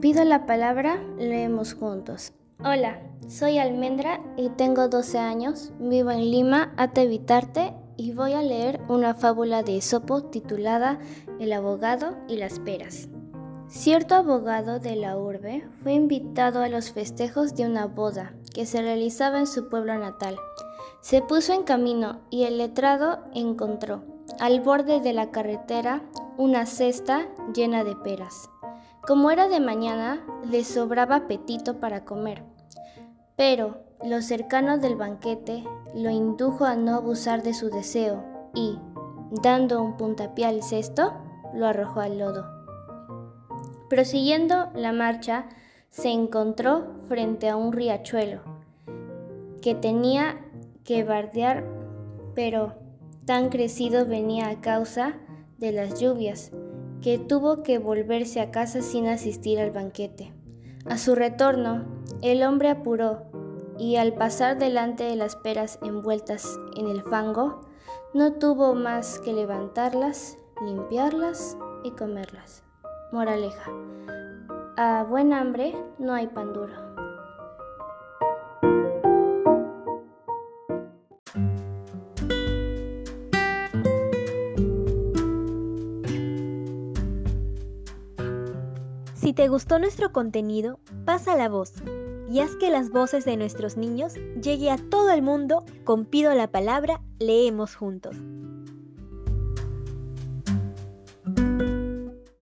Pido la palabra, leemos juntos. Hola, soy Almendra y tengo 12 años, vivo en Lima, ate evitarte y voy a leer una fábula de Esopo titulada El abogado y las peras. Cierto abogado de la urbe fue invitado a los festejos de una boda que se realizaba en su pueblo natal. Se puso en camino y el letrado encontró al borde de la carretera una cesta llena de peras. Como era de mañana, le sobraba apetito para comer. Pero lo cercano del banquete lo indujo a no abusar de su deseo y, dando un puntapié al cesto, lo arrojó al lodo. Prosiguiendo la marcha, se encontró frente a un riachuelo que tenía que bardear, pero tan crecido venía a causa de las lluvias, que tuvo que volverse a casa sin asistir al banquete. A su retorno, el hombre apuró y al pasar delante de las peras envueltas en el fango, no tuvo más que levantarlas, limpiarlas y comerlas. Moraleja. A buen hambre no hay pan duro. Si te gustó nuestro contenido, pasa la voz y haz que las voces de nuestros niños llegue a todo el mundo con Pido la Palabra, leemos juntos.